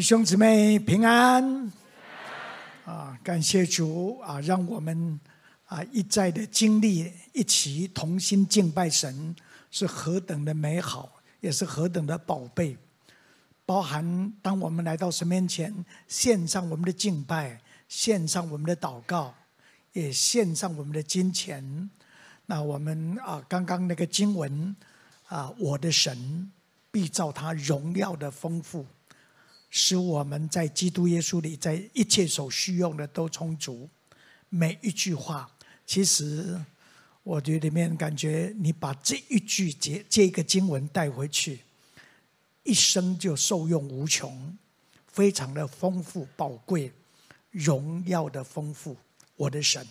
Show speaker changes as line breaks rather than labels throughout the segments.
弟兄姊妹平安啊！感谢主啊，让我们啊一再的经历，一起同心敬拜神，是何等的美好，也是何等的宝贝。包含当我们来到神面前，献上我们的敬拜，献上我们的祷告，也献上我们的金钱。那我们啊，刚刚那个经文啊，我的神必照他荣耀的丰富。使我们在基督耶稣里，在一切所需用的都充足。每一句话，其实我觉得里面感觉，你把这一句节这个经文带回去，一生就受用无穷，非常的丰富宝贵，荣耀的丰富。我的神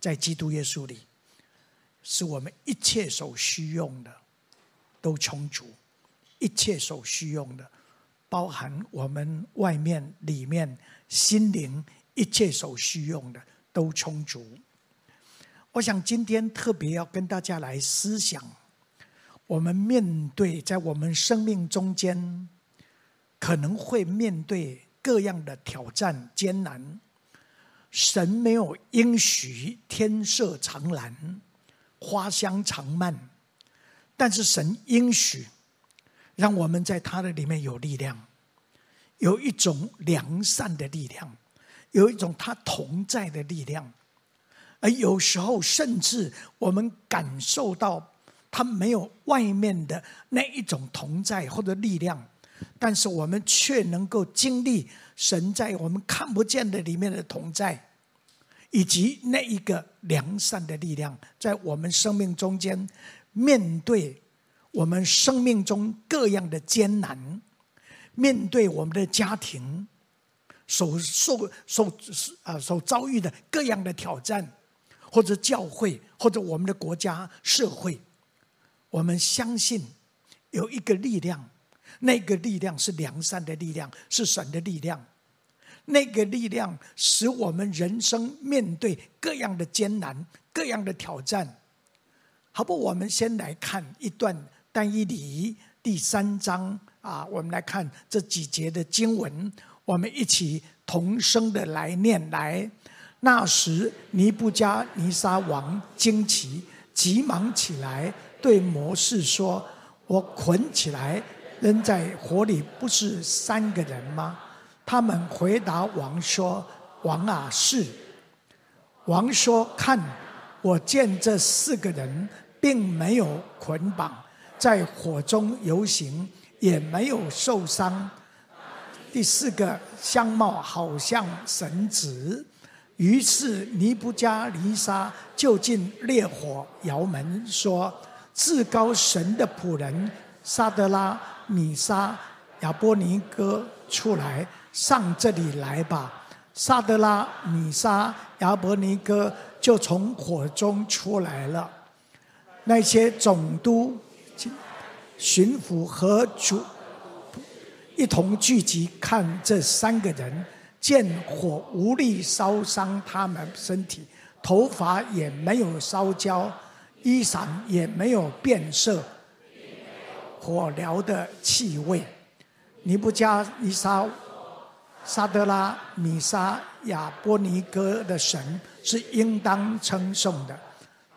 在基督耶稣里，使我们一切所需用的都充足，一切所需用的。包含我们外面、里面、心灵一切所需用的都充足。我想今天特别要跟大家来思想，我们面对在我们生命中间可能会面对各样的挑战艰难。神没有应许天色常蓝，花香常漫，但是神应许。让我们在他的里面有力量，有一种良善的力量，有一种他同在的力量，而有时候甚至我们感受到他没有外面的那一种同在或者力量，但是我们却能够经历神在我们看不见的里面的同在，以及那一个良善的力量，在我们生命中间面对。我们生命中各样的艰难，面对我们的家庭，所受受啊所遭遇的各样的挑战，或者教会，或者我们的国家社会，我们相信有一个力量，那个力量是良善的力量，是神的力量，那个力量使我们人生面对各样的艰难、各样的挑战。好不，我们先来看一段。但以理第三章啊，我们来看这几节的经文，我们一起同声的来念来。那时尼布加尼撒王惊奇，急忙起来对摩士说：“我捆起来扔在火里，不是三个人吗？”他们回答王说：“王啊，是。”王说：“看，我见这四个人并没有捆绑。”在火中游行，也没有受伤。第四个相貌好像神子，于是尼布加尼撒就进烈火窑门，说：“至高神的仆人沙德拉、米沙、亚波尼哥出来，上这里来吧。”沙德拉、米沙、亚波尼哥就从火中出来了。那些总督。巡抚和主一同聚集，看这三个人，见火无力烧伤他们身体，头发也没有烧焦，衣裳也没有变色，火燎的气味。尼布加尼沙、沙德拉、米沙、亚波尼哥的神是应当称颂的，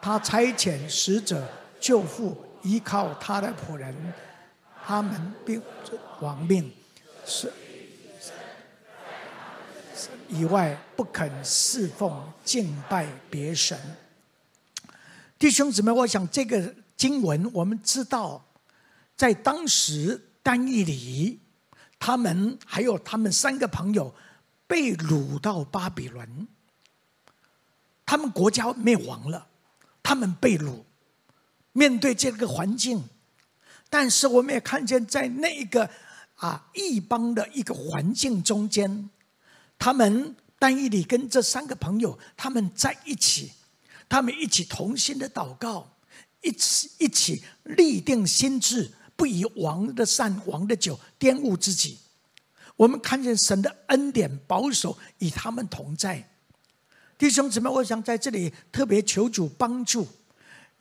他差遣使者救父。依靠他的仆人，他们并亡命，是以外不肯侍奉敬拜别神。弟兄姊妹，我想这个经文，我们知道，在当时但以理，他们还有他们三个朋友被掳到巴比伦，他们国家灭亡了，他们被掳。面对这个环境，但是我们也看见，在那一个啊异邦的一个环境中间，他们但以理跟这三个朋友他们在一起，他们一起同心的祷告，一起一起立定心志，不以王的善、王的酒玷污自己。我们看见神的恩典保守与他们同在，弟兄姊妹，我想在这里特别求主帮助。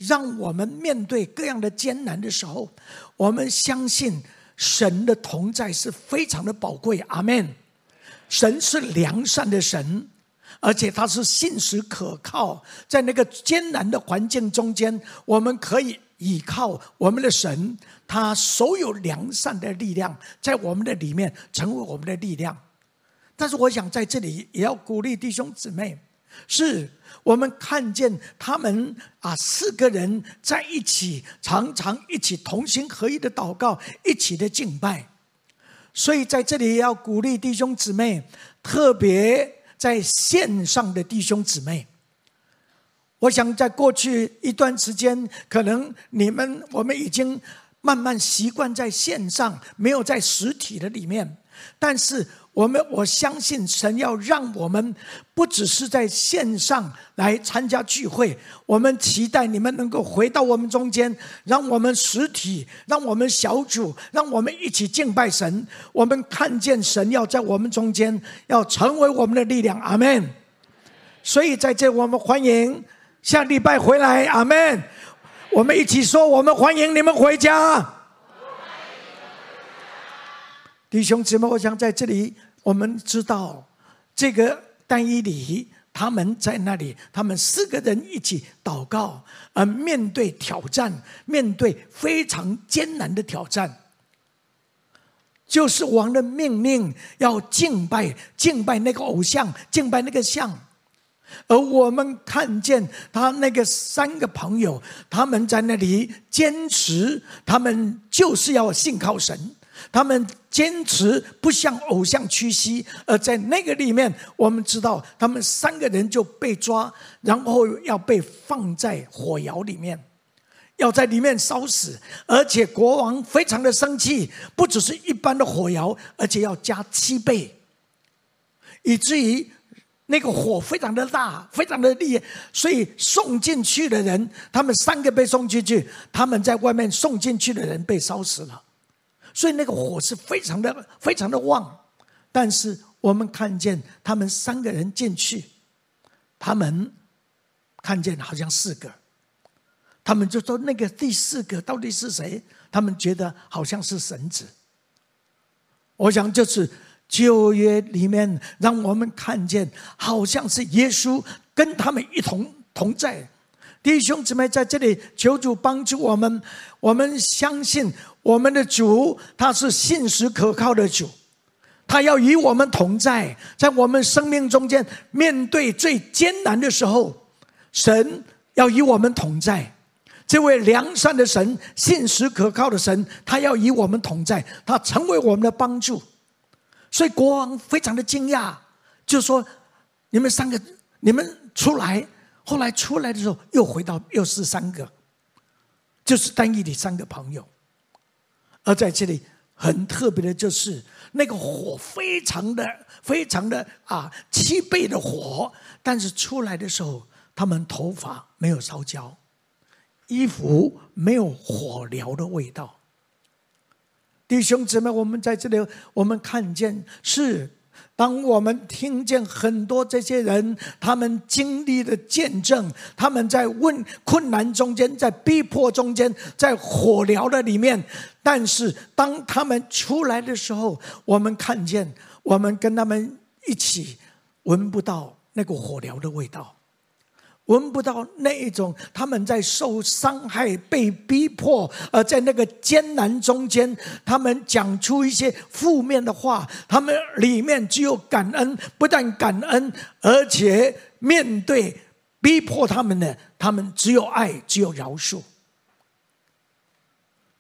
让我们面对各样的艰难的时候，我们相信神的同在是非常的宝贵。阿门。神是良善的神，而且他是信实可靠。在那个艰难的环境中间，我们可以依靠我们的神，他所有良善的力量在我们的里面成为我们的力量。但是，我想在这里也要鼓励弟兄姊妹，是我们看见他们啊，四个人在一起，常常一起同心合意的祷告，一起的敬拜。所以在这里要鼓励弟兄姊妹，特别在线上的弟兄姊妹。我想在过去一段时间，可能你们我们已经慢慢习惯在线上，没有在实体的里面，但是。我们我相信神要让我们不只是在线上来参加聚会，我们期待你们能够回到我们中间，让我们实体，让我们小组，让我们一起敬拜神。我们看见神要在我们中间，要成为我们的力量。阿门。所以在这，我们欢迎下礼拜回来。阿门。我们一起说，我们欢迎你们回家。弟兄姊妹，我想在这里，我们知道这个但以理他们在那里，他们四个人一起祷告，而面对挑战，面对非常艰难的挑战，就是王的命令要敬拜，敬拜那个偶像，敬拜那个像，而我们看见他那个三个朋友，他们在那里坚持，他们就是要信靠神。他们坚持不向偶像屈膝，而在那个里面，我们知道他们三个人就被抓，然后要被放在火窑里面，要在里面烧死。而且国王非常的生气，不只是一般的火窑，而且要加七倍，以至于那个火非常的大，非常的厉害。所以送进去的人，他们三个被送进去，他们在外面送进去的人被烧死了。所以那个火是非常的、非常的旺，但是我们看见他们三个人进去，他们看见好像四个，他们就说那个第四个到底是谁？他们觉得好像是神子。我想就是旧约里面让我们看见，好像是耶稣跟他们一同同在。弟兄姊妹在这里求主帮助我们，我们相信我们的主他是信实可靠的主，他要与我们同在，在我们生命中间面对最艰难的时候，神要与我们同在。这位良善的神，信实可靠的神，他要与我们同在，他成为我们的帮助。所以国王非常的惊讶，就说：“你们三个，你们出来。”后来出来的时候，又回到又是三个，就是单一的三个朋友。而在这里很特别的就是那个火非常的非常的啊七倍的火，但是出来的时候，他们头发没有烧焦，衣服没有火燎的味道。弟兄姊妹，我们在这里我们看见是。当我们听见很多这些人，他们经历的见证，他们在问困难中间，在逼迫中间，在火燎的里面，但是当他们出来的时候，我们看见，我们跟他们一起闻不到那个火燎的味道。闻不到那一种，他们在受伤害、被逼迫，而在那个艰难中间，他们讲出一些负面的话。他们里面只有感恩，不但感恩，而且面对逼迫他们的，他们只有爱，只有饶恕。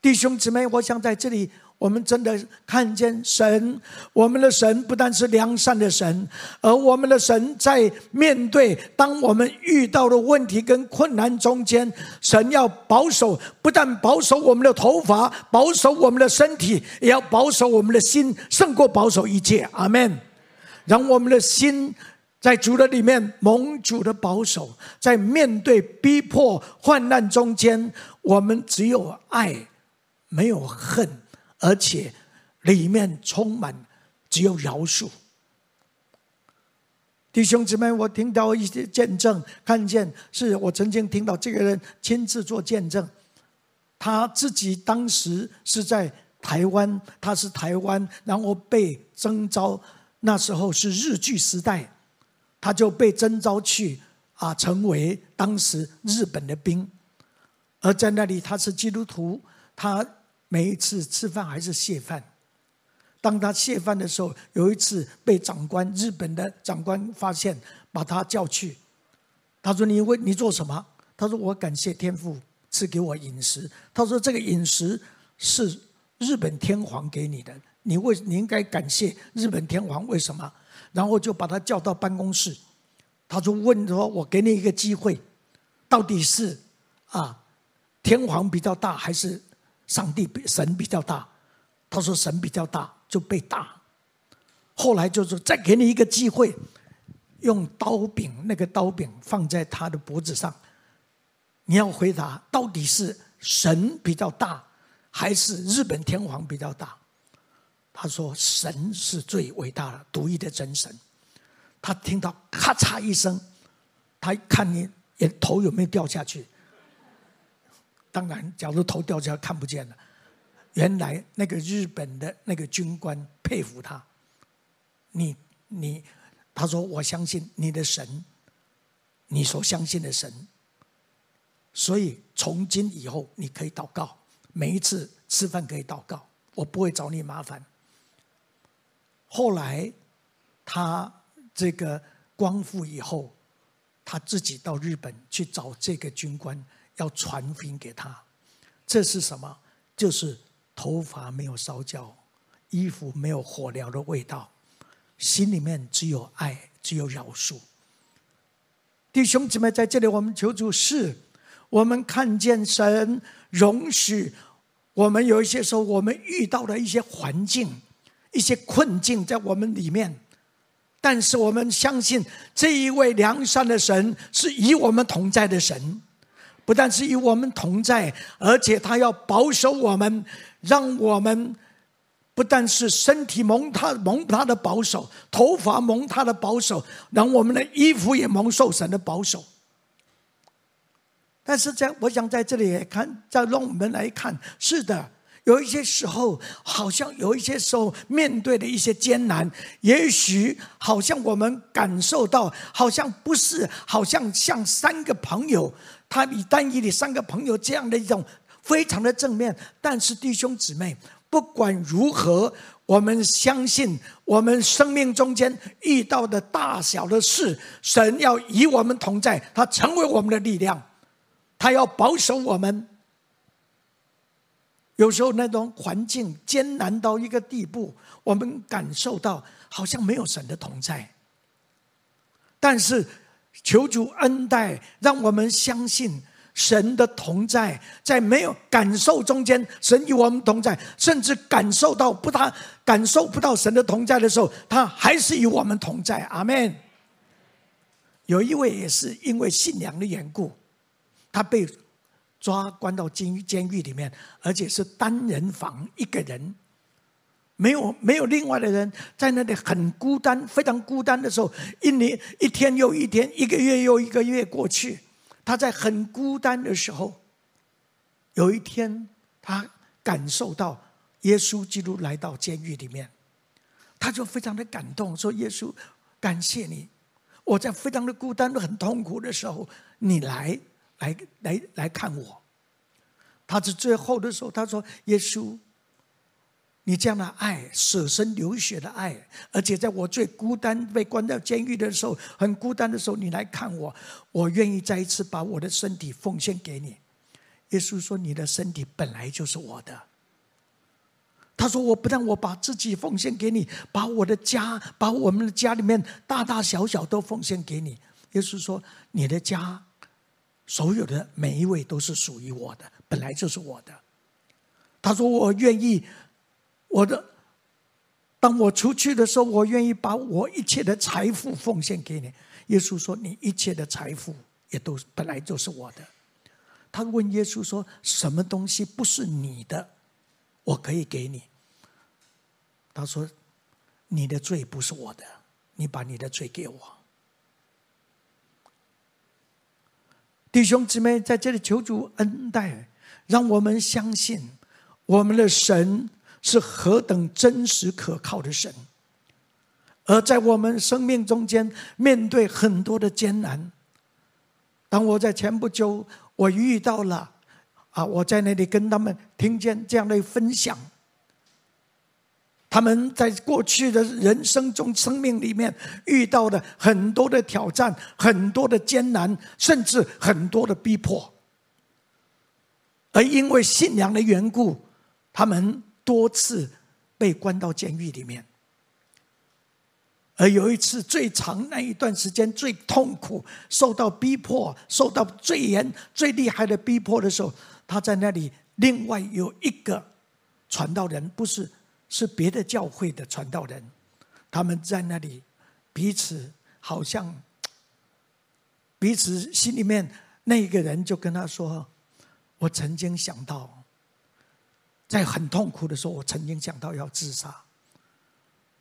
弟兄姊妹，我想在这里。我们真的看见神，我们的神不但是良善的神，而我们的神在面对当我们遇到的问题跟困难中间，神要保守，不但保守我们的头发，保守我们的身体，也要保守我们的心，胜过保守一切。阿门。让我们的心在主的里面蒙主的保守，在面对逼迫患难中间，我们只有爱，没有恨。而且里面充满只有饶恕，弟兄姊妹，我听到一些见证，看见是我曾经听到这个人亲自做见证，他自己当时是在台湾，他是台湾，然后被征召，那时候是日据时代，他就被征召去啊，成为当时日本的兵。而在那里，他是基督徒，他每一次吃饭还是谢饭。当他谢饭的时候，有一次被长官，日本的长官发现，把他叫去。他说：“你为你做什么？”他说：“我感谢天父赐给我饮食。”他说：“这个饮食是日本天皇给你的，你为你应该感谢日本天皇。为什么？”然后就把他叫到办公室。他就：“问说，我给你一个机会，到底是啊天皇比较大，还是上帝比神比较大？”他说：“神比较大。”就被打，后来就是再给你一个机会，用刀柄，那个刀柄放在他的脖子上，你要回答到底是神比较大，还是日本天皇比较大？他说神是最伟大的、独一的真神。他听到咔嚓一声，他看你，也头有没有掉下去？当然，假如头掉下来看不见了。原来那个日本的那个军官佩服他，你你，他说我相信你的神，你所相信的神，所以从今以后你可以祷告，每一次吃饭可以祷告，我不会找你麻烦。后来他这个光复以后，他自己到日本去找这个军官，要传福音给他，这是什么？就是。头发没有烧焦，衣服没有火燎的味道，心里面只有爱，只有饶恕。弟兄姊妹，在这里我们求主是，我们看见神容许我们有一些时候，我们遇到的一些环境、一些困境在我们里面，但是我们相信这一位良善的神是与我们同在的神，不但是与我们同在，而且他要保守我们。让我们不但是身体蒙他蒙他的保守，头发蒙他的保守，让我们的衣服也蒙受神的保守。但是在我想在这里也看，再让我们来看，是的，有一些时候，好像有一些时候面对的一些艰难，也许好像我们感受到，好像不是，好像像三个朋友，他以单一的三个朋友这样的一种。非常的正面，但是弟兄姊妹，不管如何，我们相信我们生命中间遇到的大小的事，神要与我们同在，他成为我们的力量，他要保守我们。有时候那种环境艰难到一个地步，我们感受到好像没有神的同在，但是求主恩待，让我们相信。神的同在，在没有感受中间，神与我们同在；甚至感受到不他感受不到神的同在的时候，他还是与我们同在。阿门。有一位也是因为信仰的缘故，他被抓关到监狱监狱里面，而且是单人房一个人，没有没有另外的人，在那里很孤单，非常孤单的时候，一年一天又一天，一个月又一个月过去。他在很孤单的时候，有一天，他感受到耶稣基督来到监狱里面，他就非常的感动，说：“耶稣，感谢你，我在非常的孤单、很痛苦的时候，你来，来，来，来看我。”他在最后的时候，他说：“耶稣。”你这样的爱，舍身流血的爱，而且在我最孤单、被关到监狱的时候，很孤单的时候，你来看我，我愿意再一次把我的身体奉献给你。耶稣说：“你的身体本来就是我的。”他说：“我不但我把自己奉献给你，把我的家，把我们的家里面大大小小都奉献给你。”耶稣说：“你的家，所有的每一位都是属于我的，本来就是我的。”他说：“我愿意。”我的，当我出去的时候，我愿意把我一切的财富奉献给你。耶稣说：“你一切的财富也都本来就是我的。”他问耶稣说：“什么东西不是你的，我可以给你？”他说：“你的罪不是我的，你把你的罪给我。”弟兄姊妹在这里求主恩待，让我们相信我们的神。是何等真实可靠的神。而在我们生命中间，面对很多的艰难，当我在前不久，我遇到了啊，我在那里跟他们听见这样的分享。他们在过去的人生中、生命里面遇到的很多的挑战、很多的艰难，甚至很多的逼迫，而因为信仰的缘故，他们多次被关到监狱里面。而有一次最长那一段时间最痛苦、受到逼迫、受到最严、最厉害的逼迫的时候，他在那里。另外有一个传道人，不是。是别的教会的传道人，他们在那里彼此好像彼此心里面那一个人就跟他说：“我曾经想到，在很痛苦的时候，我曾经想到要自杀。”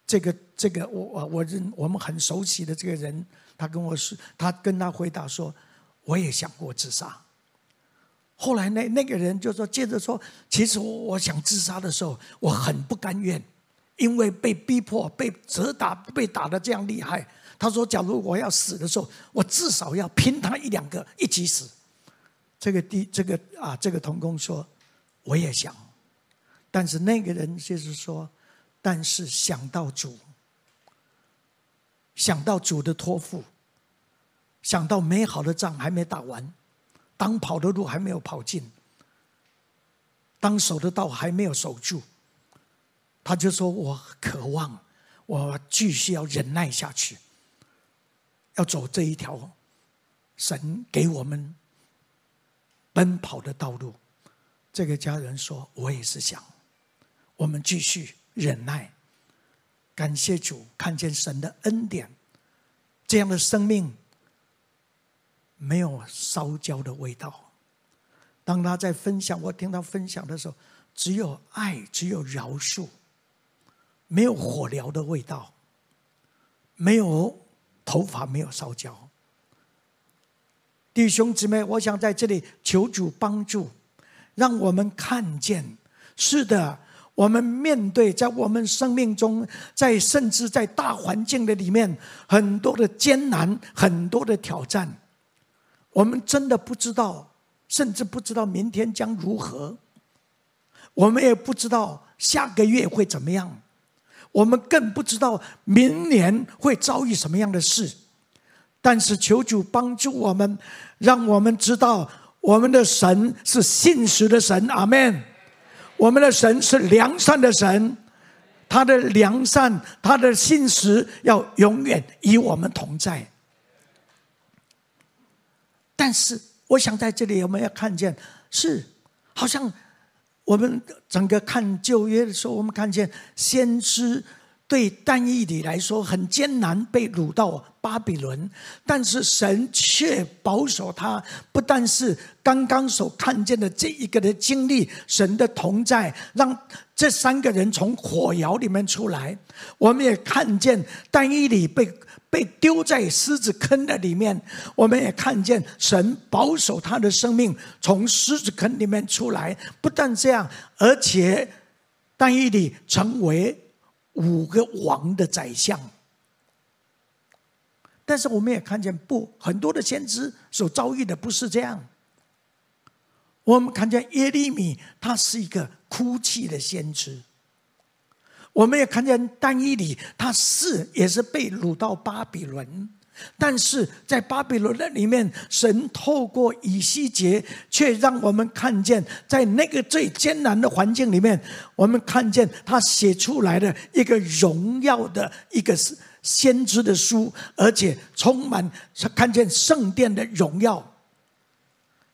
这个这个我我我认我们很熟悉的这个人，他跟我说，他跟他回答说：“我也想过自杀。”后来那那个人就说，接着说，其实我想自杀的时候，我很不甘愿，因为被逼迫、被责打、被打的这样厉害。他说，假如我要死的时候，我至少要拼他一两个一起死。这个第这个啊，这个童工说，我也想，但是那个人就是说，但是想到主，想到主的托付，想到美好的仗还没打完。当跑的路还没有跑尽，当守的道还没有守住，他就说：“我渴望，我继续要忍耐下去，要走这一条神给我们奔跑的道路。”这个家人说：“我也是想，我们继续忍耐，感谢主，看见神的恩典，这样的生命。”没有烧焦的味道。当他在分享，我听他分享的时候，只有爱，只有饶恕，没有火燎的味道，没有头发没有烧焦。弟兄姊妹，我想在这里求主帮助，让我们看见，是的，我们面对在我们生命中，在甚至在大环境的里面，很多的艰难，很多的挑战。我们真的不知道，甚至不知道明天将如何。我们也不知道下个月会怎么样，我们更不知道明年会遭遇什么样的事。但是求主帮助我们，让我们知道我们的神是信实的神。阿门。我们的神是良善的神，他的良善，他的信实要永远与我们同在。但是，我想在这里有没有看见，是好像我们整个看旧约的时候，我们看见先知对但以理来说很艰难，被掳到巴比伦，但是神却保守他。不但是刚刚所看见的这一个的经历，神的同在，让这三个人从火窑里面出来。我们也看见但以理被。被丢在狮子坑的里面，我们也看见神保守他的生命从狮子坑里面出来。不但这样，而且但以理成为五个王的宰相。但是我们也看见不很多的先知所遭遇的不是这样。我们看见耶利米，他是一个哭泣的先知。我们也看见但以理，他是也是被掳到巴比伦，但是在巴比伦的里面，神透过以西结，却让我们看见，在那个最艰难的环境里面，我们看见他写出来的一个荣耀的一个先知的书，而且充满看见圣殿的荣耀。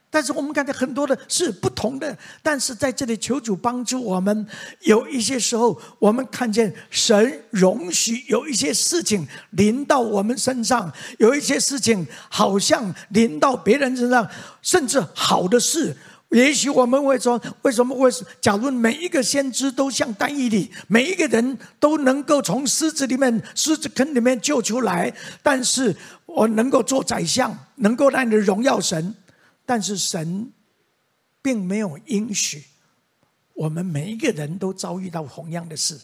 但是我们看见很多的是不同的，但是在这里求主帮助我们。有一些时候，我们看见神容许有一些事情临到我们身上，有一些事情好像临到别人身上，甚至好的事，也许我们会说：为什么会？假如每一个先知都像但以理，每一个人都能够从狮子里面、狮子坑里面救出来，但是我能够做宰相，能够让你荣耀神。但是神并没有应许我们每一个人都遭遇到同样的事。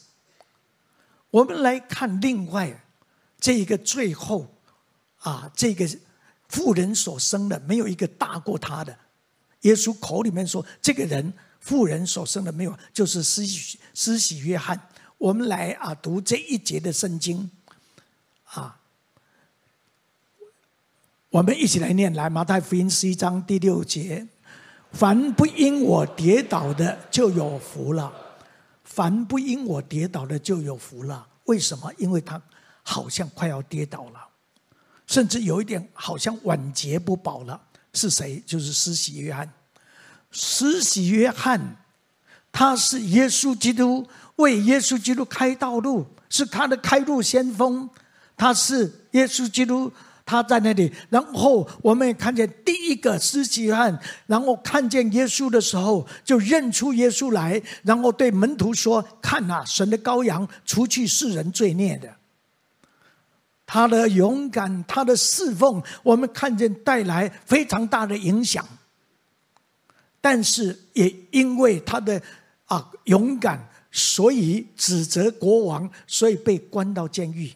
我们来看另外这一个最后啊，这个妇人所生的没有一个大过他的。耶稣口里面说，这个人妇人所生的没有，就是施洗施洗约翰。我们来啊读这一节的圣经啊，我们一起来念来马太福音十一章第六节。凡不因我跌倒的就有福了，凡不因我跌倒的就有福了。为什么？因为他好像快要跌倒了，甚至有一点好像晚节不保了。是谁？就是施洗约翰。施洗约翰，他是耶稣基督为耶稣基督开道路，是他的开路先锋。他是耶稣基督。他在那里，然后我们也看见第一个施洗约翰，然后看见耶稣的时候，就认出耶稣来，然后对门徒说：“看啊，神的羔羊，除去世人罪孽的。”他的勇敢，他的侍奉，我们看见带来非常大的影响。但是也因为他的啊勇敢，所以指责国王，所以被关到监狱。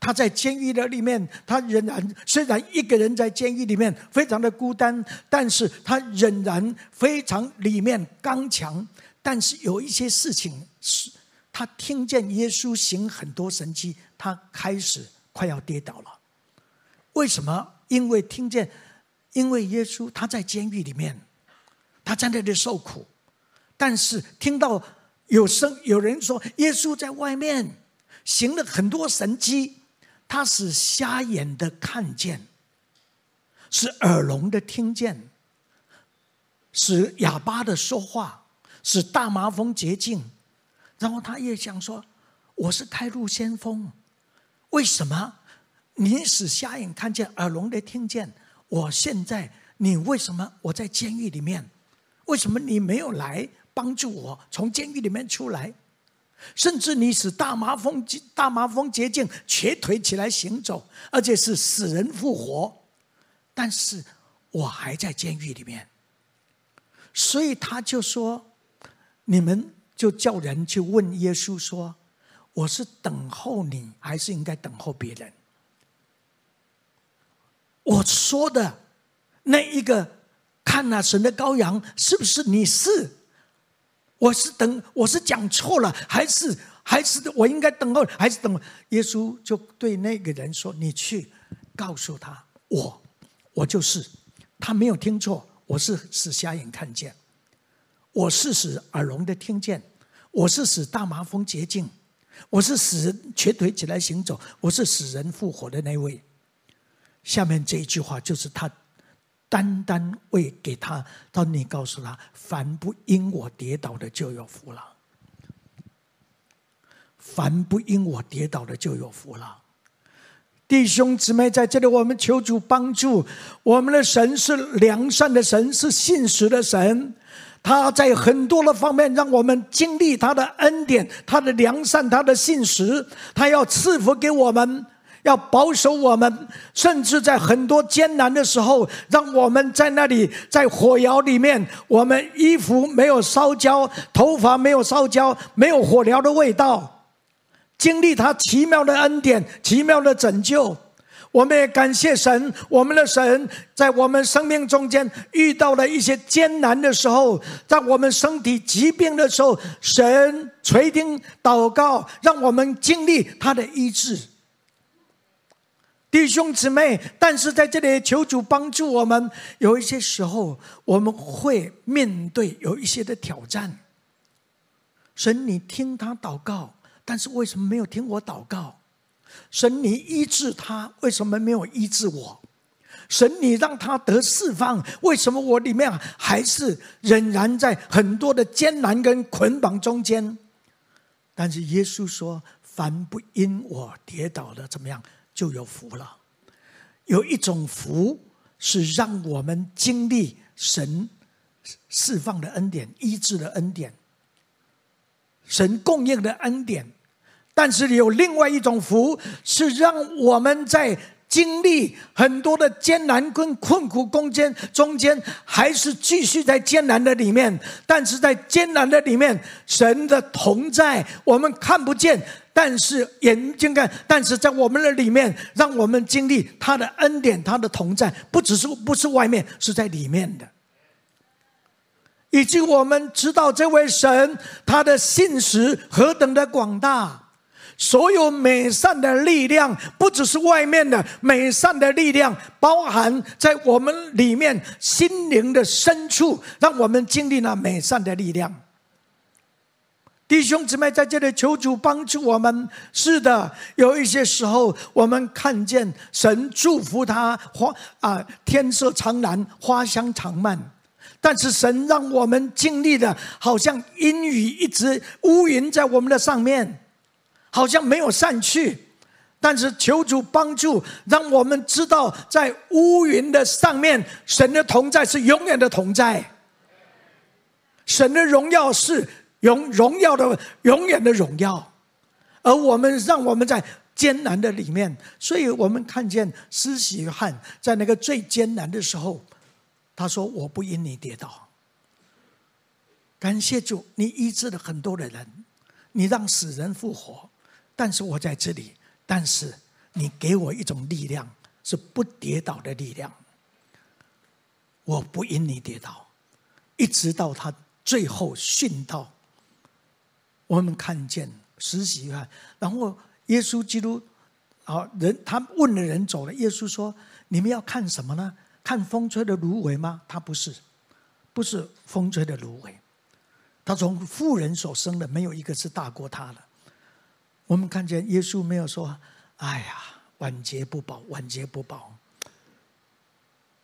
他在监狱的里面，他仍然虽然一个人在监狱里面非常的孤单，但是他仍然非常里面刚强。但是有一些事情是，他听见耶稣行很多神迹，他开始快要跌倒了。为什么？因为听见，因为耶稣他在监狱里面，他在那里受苦，但是听到有声有人说耶稣在外面行了很多神迹。他使瞎眼的看见，使耳聋的听见，使哑巴的说话，使大麻风洁净。然后他也想说：“我是开路先锋，为什么你使瞎眼看见，耳聋的听见？我现在你为什么我在监狱里面？为什么你没有来帮助我从监狱里面出来？”甚至你使大麻风大麻风洁净，瘸腿起来行走，而且是死人复活，但是我还在监狱里面，所以他就说：“你们就叫人去问耶稣说，我是等候你，还是应该等候别人？”我说的那一个看那神的羔羊，是不是你是？我是等，我是讲错了，还是还是我应该等候，还是等？耶稣就对那个人说：“你去告诉他，我我就是。”他没有听错，我是使瞎眼看见，我是使耳聋的听见，我是使大麻风洁净，我是使人瘸腿起来行走，我是使人复活的那位。下面这一句话就是他。单单为给他，当你告诉他，凡不因我跌倒的就有福了。凡不因我跌倒的就有福了。弟兄姊妹，在这里我们求主帮助。我们的神是良善的神，是信实的神。他在很多的方面让我们经历他的恩典、他的良善、他的信实。他要赐福给我们。要保守我们，甚至在很多艰难的时候，让我们在那里，在火窑里面，我们衣服没有烧焦，头发没有烧焦，没有火燎的味道，经历他奇妙的恩典、奇妙的拯救。我们也感谢神，我们的神在我们生命中间遇到了一些艰难的时候，在我们身体疾病的时候，神垂听祷告，让我们经历他的医治。弟兄姊妹，但是在这里求主帮助我们。有一些时候，我们会面对有一些的挑战。神，你听他祷告，但是为什么没有听我祷告？神，你医治他，为什么没有医治我？神，你让他得释放，为什么我里面还是仍然在很多的艰难跟捆绑中间？但是耶稣说：“凡不因我跌倒的，怎么样？”就有福了。有一种福是让我们经历神释放的恩典、医治的恩典、神供应的恩典；但是有另外一种福是让我们在经历很多的艰难跟困苦攻坚，中间还是继续在艰难的里面。但是在艰难的里面，神的同在我们看不见，但是眼睛看。但是在我们的里面，让我们经历他的恩典，他的同在，不只是不是外面，是在里面的。以及我们知道这位神他的信实何等的广大，所有美善的力量，不只是外面的美善的力量，包含在我们里面心灵的深处，让我们经历那美善的力量。弟兄姊妹在这里求主帮助我们。是的，有一些时候我们看见神祝福他花啊，天色苍蓝，花香长漫。但是神让我们经历的，好像阴雨一直乌云在我们的上面，好像没有散去。但是求主帮助，让我们知道，在乌云的上面，神的同在是永远的同在。神的荣耀是荣荣耀的永远的荣耀，而我们让我们在艰难的里面，所以我们看见施洗约翰在那个最艰难的时候。他说：“我不因你跌倒，感谢主，你医治了很多的人，你让死人复活。但是我在这里，但是你给我一种力量，是不跌倒的力量。我不因你跌倒，一直到他最后殉道。我们看见施洗约翰，然后耶稣基督啊，人他问了人走了，耶稣说：你们要看什么呢？”看风吹的芦苇吗？他不是，不是风吹的芦苇。他从富人所生的，没有一个是大过他的。我们看见耶稣没有说：“哎呀，晚节不保，晚节不保。”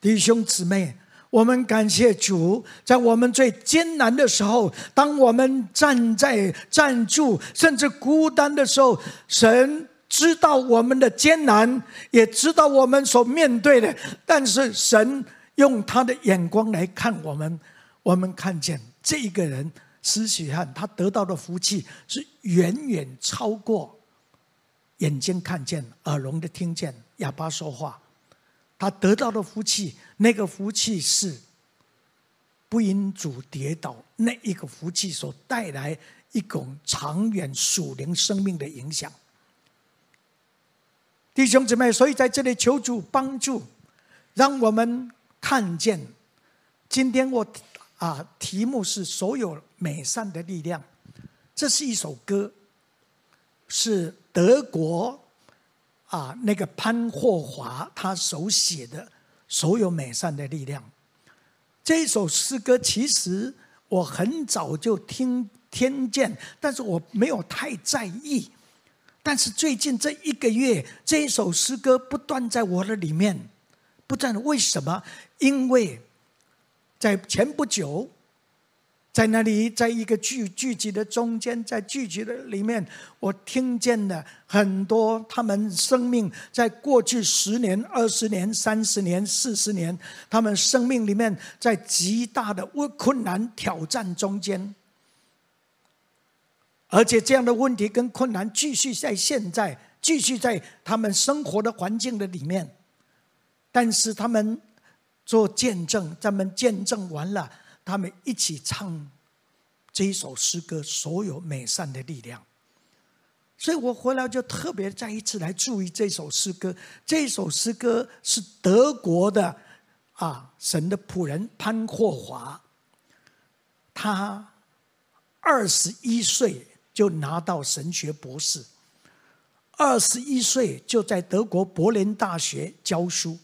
弟兄姊妹，我们感谢主，在我们最艰难的时候，当我们站在站住，甚至孤单的时候，神。知道我们的艰难，也知道我们所面对的，但是神用他的眼光来看我们，我们看见这一个人施洗约翰，他得到的福气是远远超过眼睛看见、耳聋的听见、哑巴说话，他得到的福气，那个福气是不因主跌倒，那一个福气所带来一种长远属灵生命的影响。弟兄姊妹，所以在这里求主帮助，让我们看见。今天我啊，题目是所有美善的力量。这是一首歌，是德国啊那个潘霍华他手写的《所有美善的力量》。这首诗歌其实我很早就听听见，但是我没有太在意。但是最近这一个月，这一首诗歌不断在我的里面，不断。为什么？因为在前不久，在那里，在一个聚聚集的中间，在聚集的里面，我听见了很多他们生命在过去十年、二十年、三十年、四十年，他们生命里面在极大的困难挑战中间。而且这样的问题跟困难继续在现在，继续在他们生活的环境的里面，但是他们做见证，他们见证完了，他们一起唱这一首诗歌，所有美善的力量。所以我回来就特别再一次来注意这首诗歌。这首诗歌是德国的啊，神的仆人潘霍华，他二十一岁。就拿到神学博士，二十一岁就在德国柏林大学教书，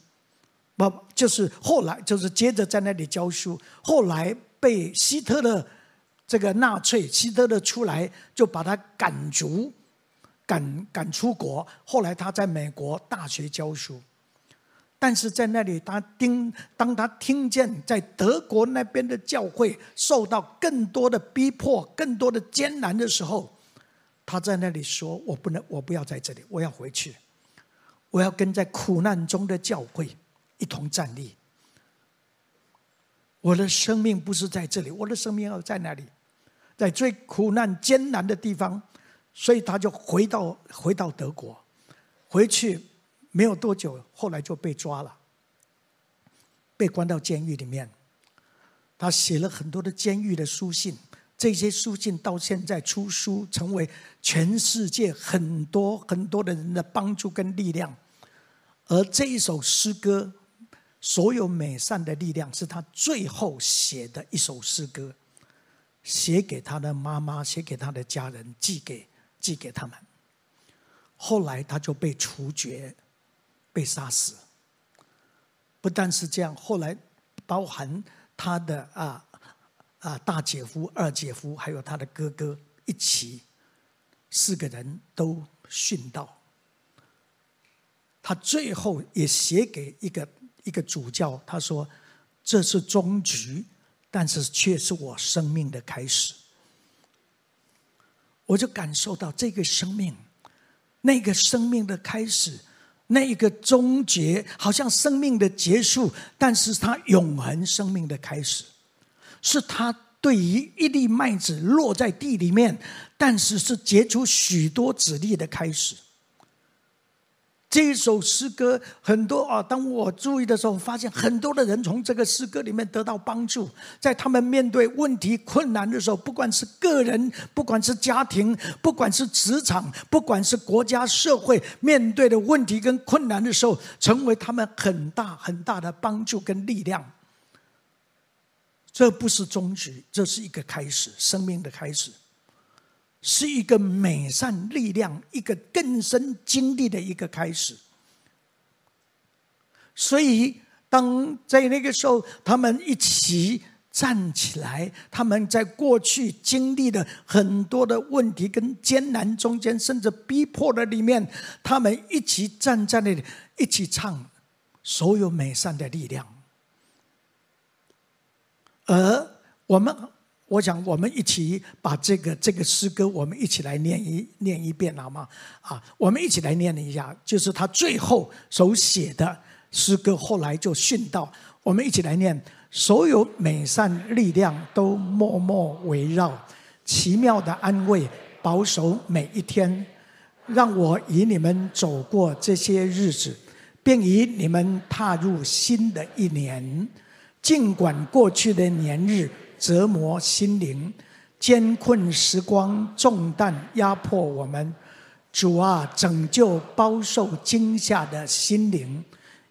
不就是后来就是接着在那里教书，后来被希特勒这个纳粹希特勒出来就把他赶逐，赶赶出国，后来他在美国大学教书。但是在那里，他听当他听见在德国那边的教会受到更多的逼迫、更多的艰难的时候，他在那里说：“我不能，我不要在这里，我要回去，我要跟在苦难中的教会一同站立。我的生命不是在这里，我的生命要在那里，在最苦难艰难的地方。所以他就回到回到德国，回去。”没有多久，后来就被抓了，被关到监狱里面。他写了很多的监狱的书信，这些书信到现在出书，成为全世界很多很多的人的帮助跟力量。而这一首诗歌，所有美善的力量，是他最后写的一首诗歌，写给他的妈妈，写给他的家人，寄给寄给他们。后来他就被处决，被杀死。不但是这样，后来包含。他的啊啊大姐夫、二姐夫，还有他的哥哥一起，四个人都殉道。他最后也写给一个一个主教，他说：“这是终局，但是却是我生命的开始。”我就感受到这个生命，那个生命的开始。那一个终结，好像生命的结束，但是他永恒生命的开始，是他对于一粒麦子落在地里面，但是是结出许多子粒的开始。这一首诗歌很多啊，当我注意的时候，发现很多的人从这个诗歌里面得到帮助，在他们面对问题困难的时候，不管是个人，不管是家庭，不管是职场，不管是国家社会面对的问题跟困难的时候，成为他们很大很大的帮助跟力量。这不是终局，这是一个开始，生命的开始。是一个美善力量，一个更深经历的一个开始。所以，当在那个时候，他们一起站起来，他们在过去经历的很多的问题跟艰难中间，甚至逼迫的里面，他们一起站在那里，一起唱所有美善的力量。而我们。我想，我们一起把这个这个诗歌，我们一起来念一念一遍，好吗？啊，我们一起来念一下，就是他最后手写的诗歌。后来就殉道，我们一起来念：所有美善力量都默默围绕，奇妙的安慰保守每一天，让我与你们走过这些日子，并与你们踏入新的一年。尽管过去的年日。折磨心灵，艰困时光重担压迫我们。主啊，拯救饱受惊吓的心灵，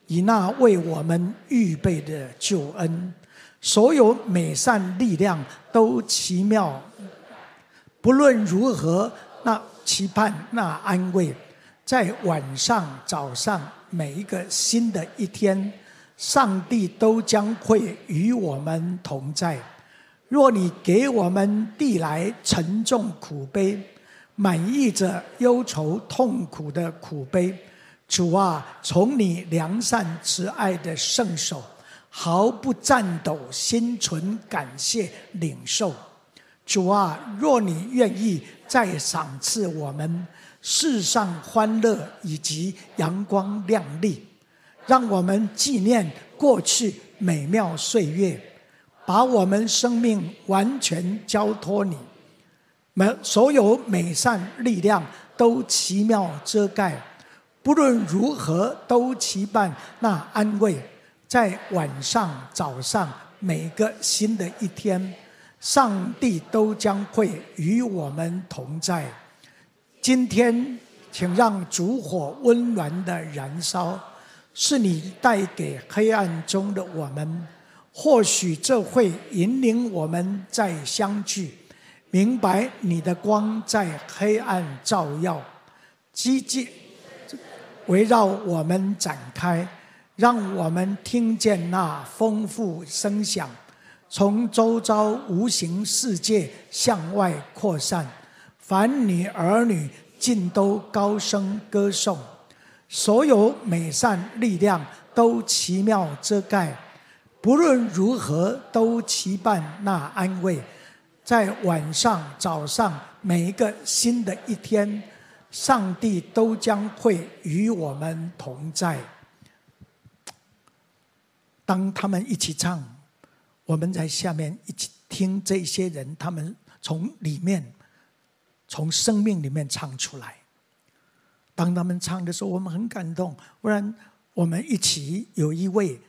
以那为我们预备的救恩。所有美善力量都奇妙，不论如何，那期盼那安慰，在晚上早上每一个新的一天，上帝都将会与我们同在。若你给我们递来沉重苦悲，满溢着忧愁痛苦的苦悲，主啊，从你良善慈爱的圣手，毫不颤抖，心存感谢领受。主啊，若你愿意再赏赐我们世上欢乐以及阳光亮丽，让我们纪念过去美妙岁月。把我们生命完全交托你，每所有美善力量都奇妙遮盖，不论如何都期盼那安慰，在晚上早上每个新的一天，上帝都将会与我们同在。今天，请让烛火温暖的燃烧，是你带给黑暗中的我们。或许这会引领我们再相聚，明白你的光在黑暗照耀，积极 围绕我们展开，让我们听见那丰富声响，从周遭无形世界向外扩散。凡你儿女尽都高声歌颂，所有美善力量都奇妙遮盖。不论如何，都期盼那安慰，在晚上、早上，每一个新的一天，上帝都将会与我们同在。当他们一起唱，我们在下面一起听这些人，他们从里面，从生命里面唱出来。当他们唱的时候，我们很感动。不然，我们一起有一位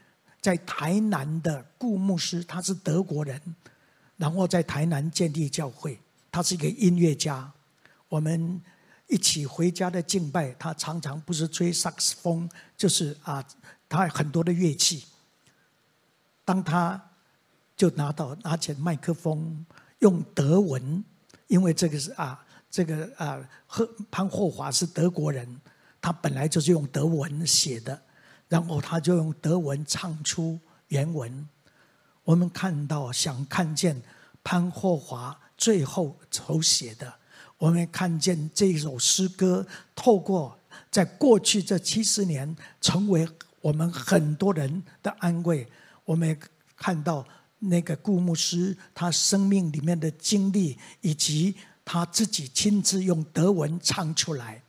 在台南的顾牧师，他是德国人，然后在台南建立教会。他是一个音乐家。我们一起回家的敬拜，他常常不是吹萨克斯风，就是啊，他很多的乐器。当他就拿到拿起麦克风，用德文，因为这个是啊。这个啊，赫潘霍华是德国人，他本来就是用德文写的，然后他就用德文唱出原文。我们看到，想看见潘霍华最后手写的，我们看见这首诗歌透过在过去这七十年，成为我们很多人的安慰。我们看到那个顾牧师他生命里面的经历以及。他自己亲自用德文唱出来，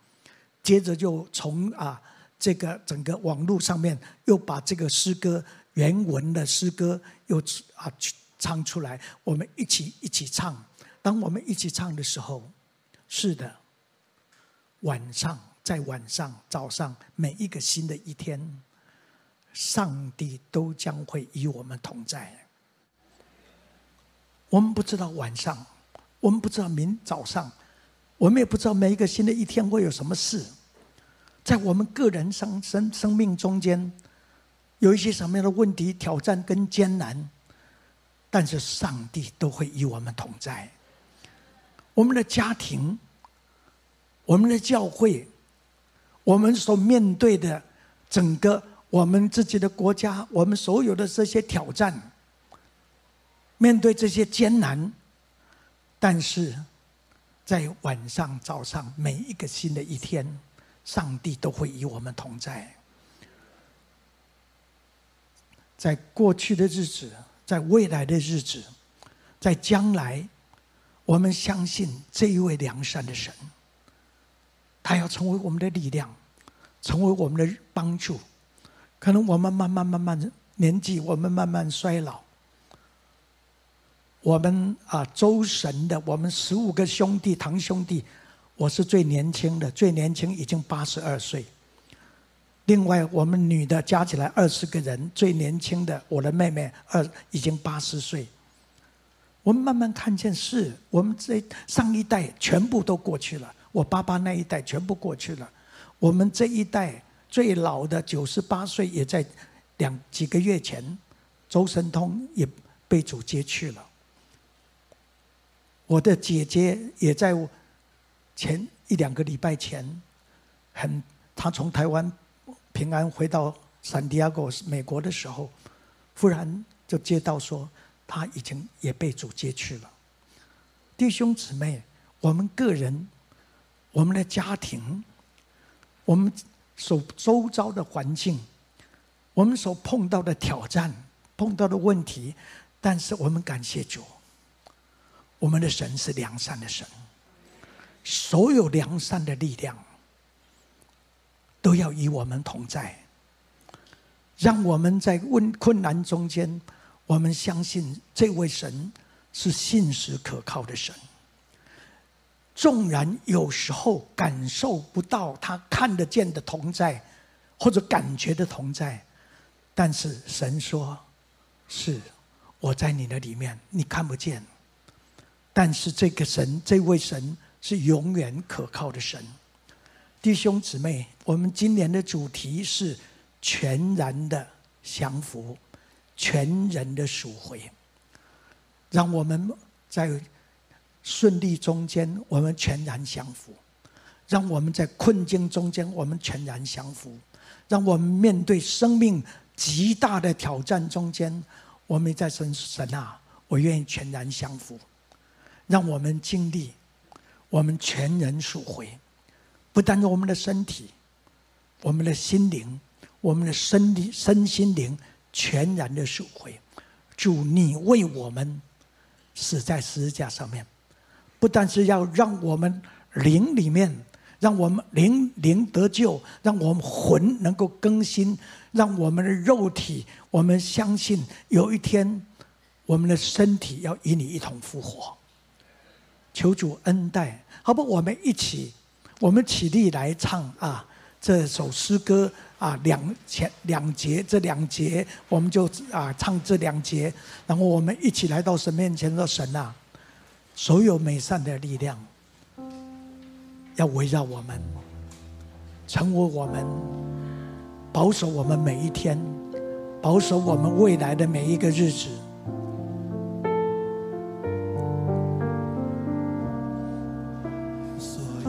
接着就从啊这个整个网络上面又把这个诗歌原文的诗歌又啊唱出来，我们一起一起唱。当我们一起唱的时候，是的，晚上在晚上早上每一个新的一天，上帝都将会与我们同在。我们不知道晚上。我们不知道明早上，我们也不知道每一个新的一天会有什么事，在我们个人生生生命中间，有一些什么样的问题、挑战跟艰难，但是上帝都会与我们同在。我们的家庭，我们的教会，我们所面对的整个我们自己的国家，我们所有的这些挑战，面对这些艰难。但是，在晚上、早上，每一个新的一天，上帝都会与我们同在。在过去的日子，在未来的日子，在将来，我们相信这一位良善的神，他要成为我们的力量，成为我们的帮助。可能我们慢慢、慢慢年纪，我们慢慢衰老。我们啊，周神的，我们十五个兄弟堂兄弟，我是最年轻的，最年轻已经八十二岁。另外，我们女的加起来二十个人，最年轻的我的妹妹二已经八十岁。我们慢慢看见是，我们这上一代全部都过去了，我爸爸那一代全部过去了。我们这一代最老的九十八岁，也在两几个月前，周神通也被主接去了。我的姐姐也在前一两个礼拜前，很，他从台湾平安回到圣地亚哥美国的时候，忽然就接到说，他已经也被主接去了。弟兄姊妹，我们个人、我们的家庭、我们所周遭的环境、我们所碰到的挑战、碰到的问题，但是我们感谢主。我们的神是良善的神，所有良善的力量都要与我们同在，让我们在问困难中间，我们相信这位神是信实可靠的神。纵然有时候感受不到他看得见的同在，或者感觉的同在，但是神说：“是我在你的里面，你看不见。”但是这个神，这位神是永远可靠的神。弟兄姊妹，我们今年的主题是全然的降服，全人的赎回。让我们在顺利中间，我们全然降服；让我们在困境中间，我们全然降服；让我们面对生命极大的挑战中间，我们在神神啊，我愿意全然降服。让我们经历，我们全人赎回，不单是我们的身体，我们的心灵，我们的身体、身心灵全然的赎回。主，你为我们死在十字架上面，不但是要让我们灵里面，让我们灵灵得救，让我们魂能够更新，让我们的肉体，我们相信有一天，我们的身体要与你一同复活。求主恩待，好不？我们一起我们起立来唱啊这首诗歌啊，两前两节，这两节我们就啊唱这两节，然后我们一起来到神面前说：“神啊，所有美善的力量要围绕我们，成为我们保守我们每一天，保守我们未来的每一个日子。”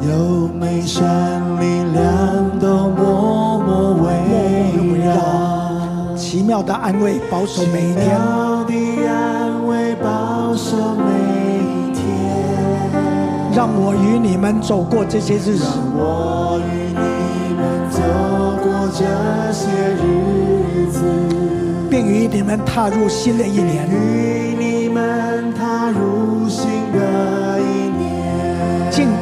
有美善力量都默默围绕，
奇妙的安慰保守每一天，
奇妙的安慰保守每一天。
让我与你们走过这些日子，
让我与你们走过这些日子，
并与你们踏入新的一年，
与你
们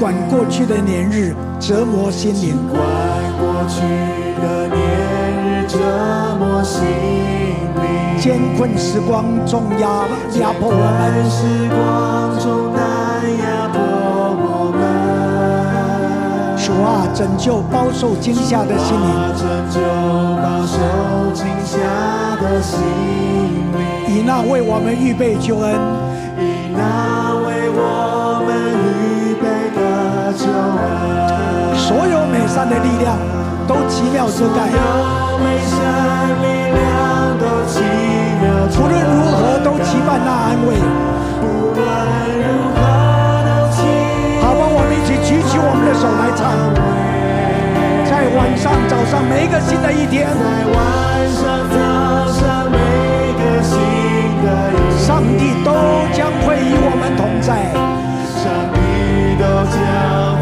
管过去的年日折磨心灵，
尽管过去的年日折磨心灵，
艰困时光中压压迫我们，
时光中难压迫我们。
主啊，拯救饱受惊吓的心灵，
拯救饱受惊吓的心灵，
以那为我们预备救恩，
以那为我们。
所有美善的力量都奇妙遮盖，无论如何都期盼那安慰。好吧，我们一起举起我们的手来唱，在晚上、早上每一个新的一天，上帝都将会与我们同在。
都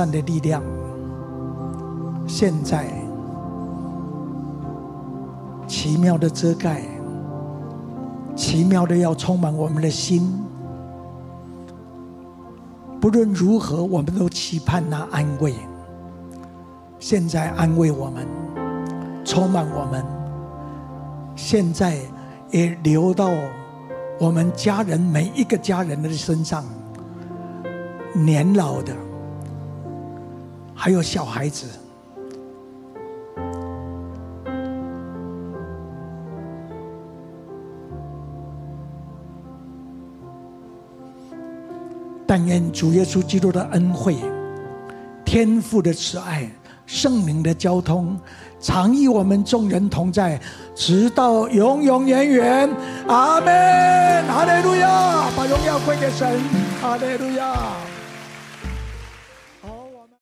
善
的力量，现在奇妙的遮盖，奇妙的要充满我们的心。不论如何，我们都期盼那安慰。现在安慰我们，充满我们。现在也流到我们家人每一个家人的身上，年老的，还有小孩子。但愿主耶稣基督的恩惠、天父的慈爱、圣灵的交通。常与我们众人同在，直到永永远远。阿门！哈利路亚！把荣耀归给神。哈利路亚！